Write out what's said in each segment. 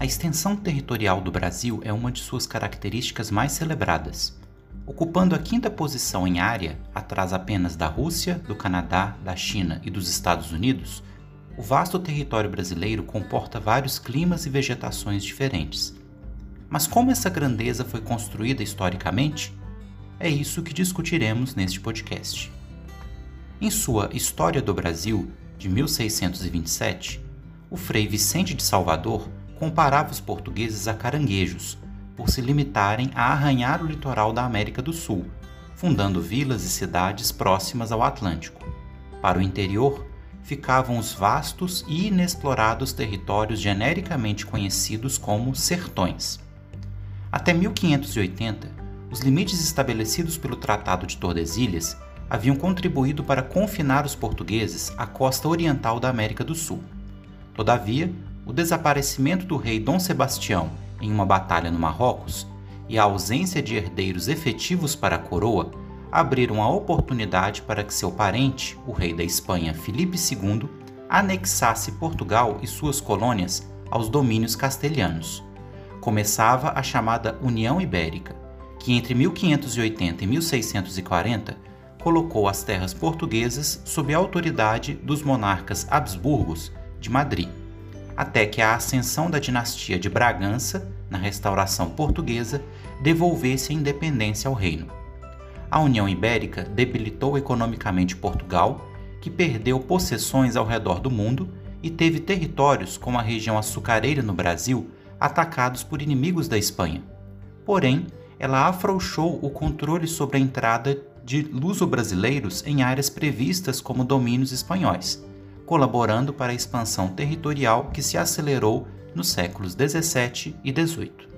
A extensão territorial do Brasil é uma de suas características mais celebradas. Ocupando a quinta posição em área, atrás apenas da Rússia, do Canadá, da China e dos Estados Unidos, o vasto território brasileiro comporta vários climas e vegetações diferentes. Mas como essa grandeza foi construída historicamente? É isso que discutiremos neste podcast. Em sua História do Brasil, de 1627, o frei Vicente de Salvador comparava os portugueses a caranguejos, por se limitarem a arranhar o litoral da América do Sul, fundando vilas e cidades próximas ao Atlântico. Para o interior, ficavam os vastos e inexplorados territórios genericamente conhecidos como sertões. Até 1580, os limites estabelecidos pelo Tratado de Tordesilhas haviam contribuído para confinar os portugueses à costa oriental da América do Sul. Todavia, o desaparecimento do rei Dom Sebastião em uma batalha no Marrocos e a ausência de herdeiros efetivos para a coroa abriram a oportunidade para que seu parente, o rei da Espanha Filipe II, anexasse Portugal e suas colônias aos domínios castelhanos. Começava a chamada União Ibérica, que entre 1580 e 1640 colocou as terras portuguesas sob a autoridade dos monarcas Habsburgos de Madrid, até que a ascensão da dinastia de Bragança, na restauração portuguesa, devolvesse a independência ao reino. A União Ibérica debilitou economicamente Portugal, que perdeu possessões ao redor do mundo e teve territórios como a região açucareira no Brasil atacados por inimigos da Espanha. Porém, ela afrouxou o controle sobre a entrada de luso-brasileiros em áreas previstas como domínios espanhóis, colaborando para a expansão territorial que se acelerou nos séculos 17 e 18.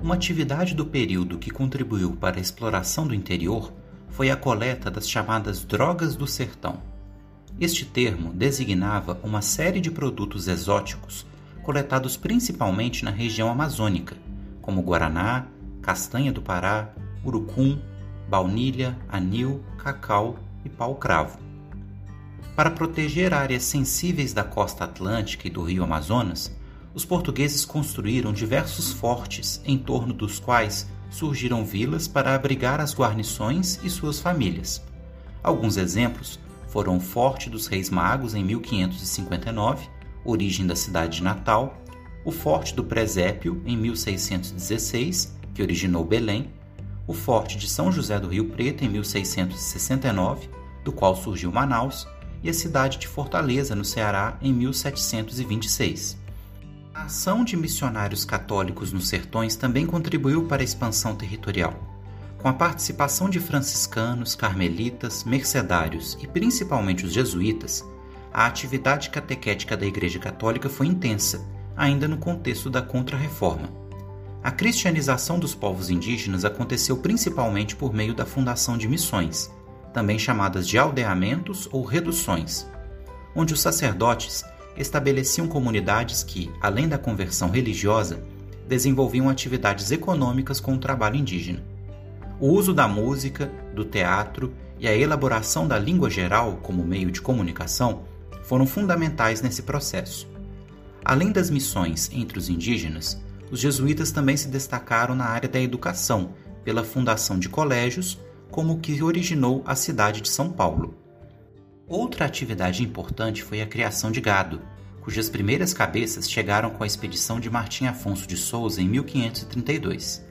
Uma atividade do período que contribuiu para a exploração do interior foi a coleta das chamadas drogas do sertão. Este termo designava uma série de produtos exóticos coletados principalmente na região amazônica, como guaraná, castanha do Pará, urucum, baunilha, anil, cacau e pau-cravo. Para proteger áreas sensíveis da costa atlântica e do rio Amazonas, os portugueses construíram diversos fortes em torno dos quais surgiram vilas para abrigar as guarnições e suas famílias. Alguns exemplos foram o Forte dos Reis Magos em 1559 origem da cidade de Natal, o Forte do Presépio, em 1616, que originou Belém, o Forte de São José do Rio Preto, em 1669, do qual surgiu Manaus, e a cidade de Fortaleza, no Ceará, em 1726. A ação de missionários católicos nos sertões também contribuiu para a expansão territorial. Com a participação de franciscanos, carmelitas, mercedários e principalmente os jesuítas, a atividade catequética da Igreja Católica foi intensa, ainda no contexto da Contra-Reforma. A cristianização dos povos indígenas aconteceu principalmente por meio da fundação de missões, também chamadas de aldeamentos ou reduções, onde os sacerdotes estabeleciam comunidades que, além da conversão religiosa, desenvolviam atividades econômicas com o trabalho indígena. O uso da música, do teatro e a elaboração da língua geral como meio de comunicação foram fundamentais nesse processo. Além das missões entre os indígenas, os jesuítas também se destacaram na área da educação, pela fundação de colégios, como o que originou a cidade de São Paulo. Outra atividade importante foi a criação de gado, cujas primeiras cabeças chegaram com a expedição de Martim Afonso de Souza em 1532.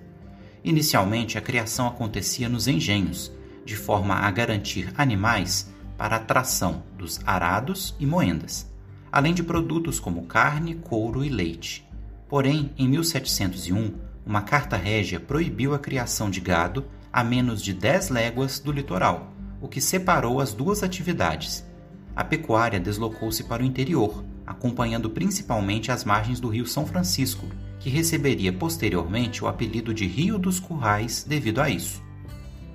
Inicialmente, a criação acontecia nos engenhos, de forma a garantir animais para a tração dos arados e moendas, além de produtos como carne, couro e leite. Porém, em 1701, uma carta régia proibiu a criação de gado a menos de 10 léguas do litoral, o que separou as duas atividades. A pecuária deslocou-se para o interior, acompanhando principalmente as margens do rio São Francisco, que receberia posteriormente o apelido de Rio dos Currais devido a isso.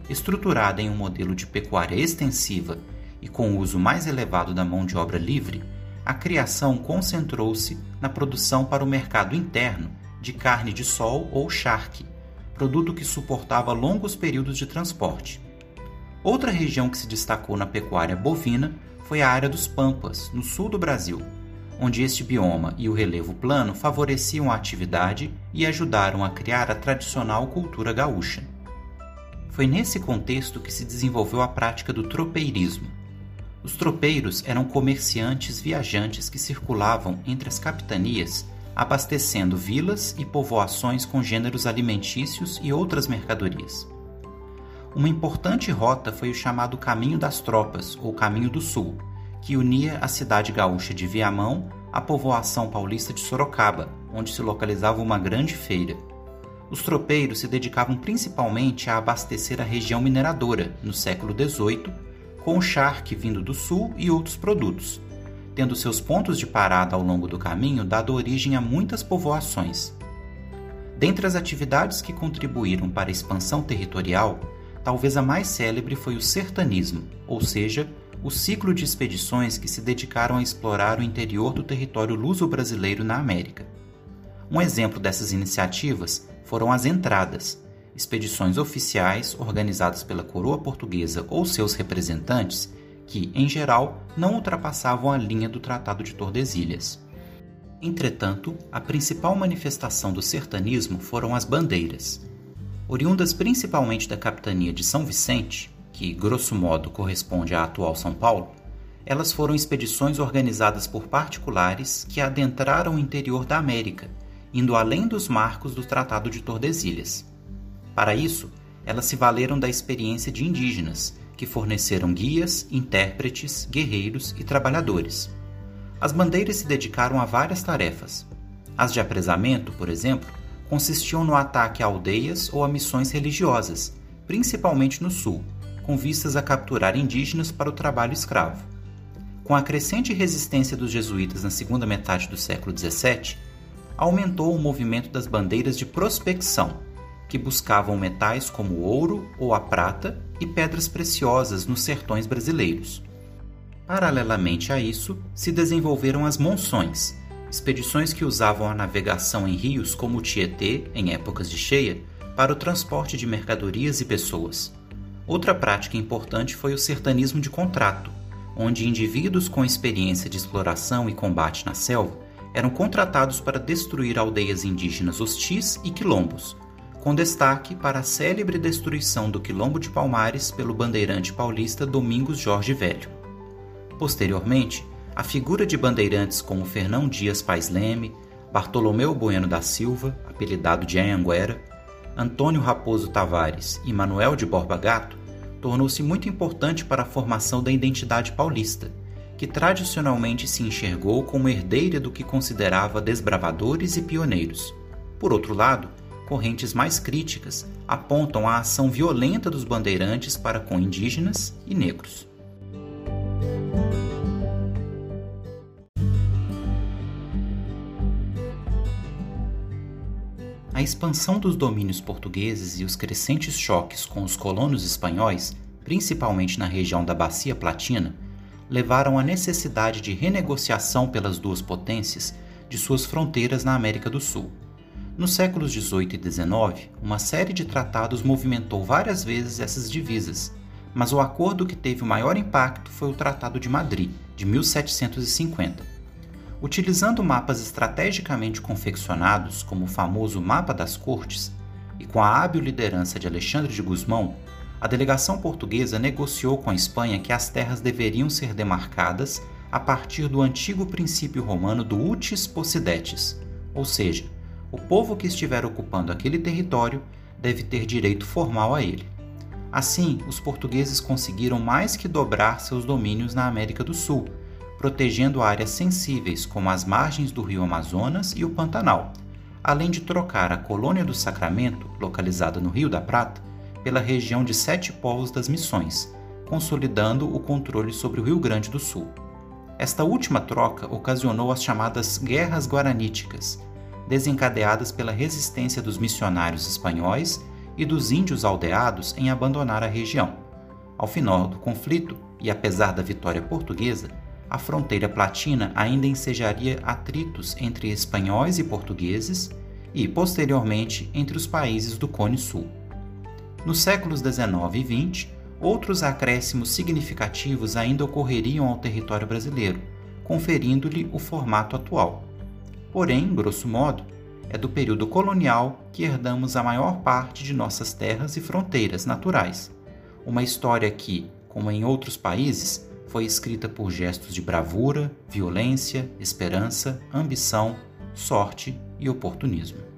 Estruturada em um modelo de pecuária extensiva e com o uso mais elevado da mão de obra livre, a criação concentrou-se na produção para o mercado interno de carne de sol ou charque, produto que suportava longos períodos de transporte. Outra região que se destacou na pecuária bovina foi a área dos Pampas, no sul do Brasil, onde este bioma e o relevo plano favoreciam a atividade e ajudaram a criar a tradicional cultura gaúcha. Foi nesse contexto que se desenvolveu a prática do tropeirismo. Os tropeiros eram comerciantes viajantes que circulavam entre as capitanias, abastecendo vilas e povoações com gêneros alimentícios e outras mercadorias. Uma importante rota foi o chamado Caminho das Tropas, ou Caminho do Sul, que unia a cidade gaúcha de Viamão à povoação paulista de Sorocaba, onde se localizava uma grande feira. Os tropeiros se dedicavam principalmente a abastecer a região mineradora, no século XVIII, com o charque vindo do sul e outros produtos, tendo seus pontos de parada ao longo do caminho dado origem a muitas povoações. Dentre as atividades que contribuíram para a expansão territorial, talvez a mais célebre foi o sertanismo, ou seja, o ciclo de expedições que se dedicaram a explorar o interior do território luso-brasileiro na América. Um exemplo dessas iniciativas foram as entradas, expedições oficiais organizadas pela coroa portuguesa ou seus representantes, que, em geral, não ultrapassavam a linha do Tratado de Tordesilhas. Entretanto, a principal manifestação do sertanismo foram as bandeiras. Oriundas principalmente da capitania de São Vicente, que grosso modo corresponde à atual São Paulo, elas foram expedições organizadas por particulares que adentraram o interior da América, indo além dos marcos do Tratado de Tordesilhas. Para isso, elas se valeram da experiência de indígenas, que forneceram guias, intérpretes, guerreiros e trabalhadores. As bandeiras se dedicaram a várias tarefas. As de apresamento, por exemplo, consistiam no ataque a aldeias ou a missões religiosas, principalmente no sul, com vistas a capturar indígenas para o trabalho escravo. Com a crescente resistência dos jesuítas na segunda metade do século XVII, aumentou o movimento das bandeiras de prospecção, que buscavam metais como o ouro ou a prata e pedras preciosas nos sertões brasileiros. Paralelamente a isso, se desenvolveram as monções, expedições que usavam a navegação em rios como o Tietê, em épocas de cheia, para o transporte de mercadorias e pessoas. Outra prática importante foi o sertanismo de contrato, onde indivíduos com experiência de exploração e combate na selva eram contratados para destruir aldeias indígenas hostis e quilombos, com destaque para a célebre destruição do Quilombo de Palmares pelo bandeirante paulista Domingos Jorge Velho. Posteriormente, a figura de bandeirantes como Fernão Dias Pais Leme, Bartolomeu Bueno da Silva, apelidado de Anhanguera, Antônio Raposo Tavares e Manuel de Borba Gato, tornou-se muito importante para a formação da identidade paulista, que tradicionalmente se enxergou como herdeira do que considerava desbravadores e pioneiros. Por outro lado, correntes mais críticas apontam a ação violenta dos bandeirantes para com indígenas e negros. A expansão dos domínios portugueses e os crescentes choques com os colonos espanhóis, principalmente na região da Bacia Platina, levaram à necessidade de renegociação pelas duas potências de suas fronteiras na América do Sul. Nos séculos XVIII e XIX, uma série de tratados movimentou várias vezes essas divisas, mas o acordo que teve o maior impacto foi o Tratado de Madrid, de 1750 Utilizando mapas estrategicamente confeccionados, como o famoso Mapa das Cortes, e com a hábil liderança de Alexandre de Gusmão, a delegação portuguesa negociou com a Espanha que as terras deveriam ser demarcadas a partir do antigo princípio romano do utis possidetis, ou seja, o povo que estiver ocupando aquele território deve ter direito formal a ele. Assim, os portugueses conseguiram mais que dobrar seus domínios na América do Sul protegendo áreas sensíveis como as margens do rio Amazonas e o Pantanal, além de trocar a colônia do Sacramento, localizada no Rio da Prata, pela região de Sete Povos das Missões, consolidando o controle sobre o Rio Grande do Sul. Esta última troca ocasionou as chamadas Guerras Guaraníticas, desencadeadas pela resistência dos missionários espanhóis e dos índios aldeados em abandonar a região. Ao final do conflito, e apesar da vitória portuguesa, a fronteira platina ainda ensejaria atritos entre espanhóis e portugueses e, posteriormente, entre os países do Cone Sul. Nos séculos 19 e 20, outros acréscimos significativos ainda ocorreriam ao território brasileiro, conferindo-lhe o formato atual. Porém, grosso modo, é do período colonial que herdamos a maior parte de nossas terras e fronteiras naturais. Uma história que, como em outros países, foi escrita por gestos de bravura, violência, esperança, ambição, sorte e oportunismo.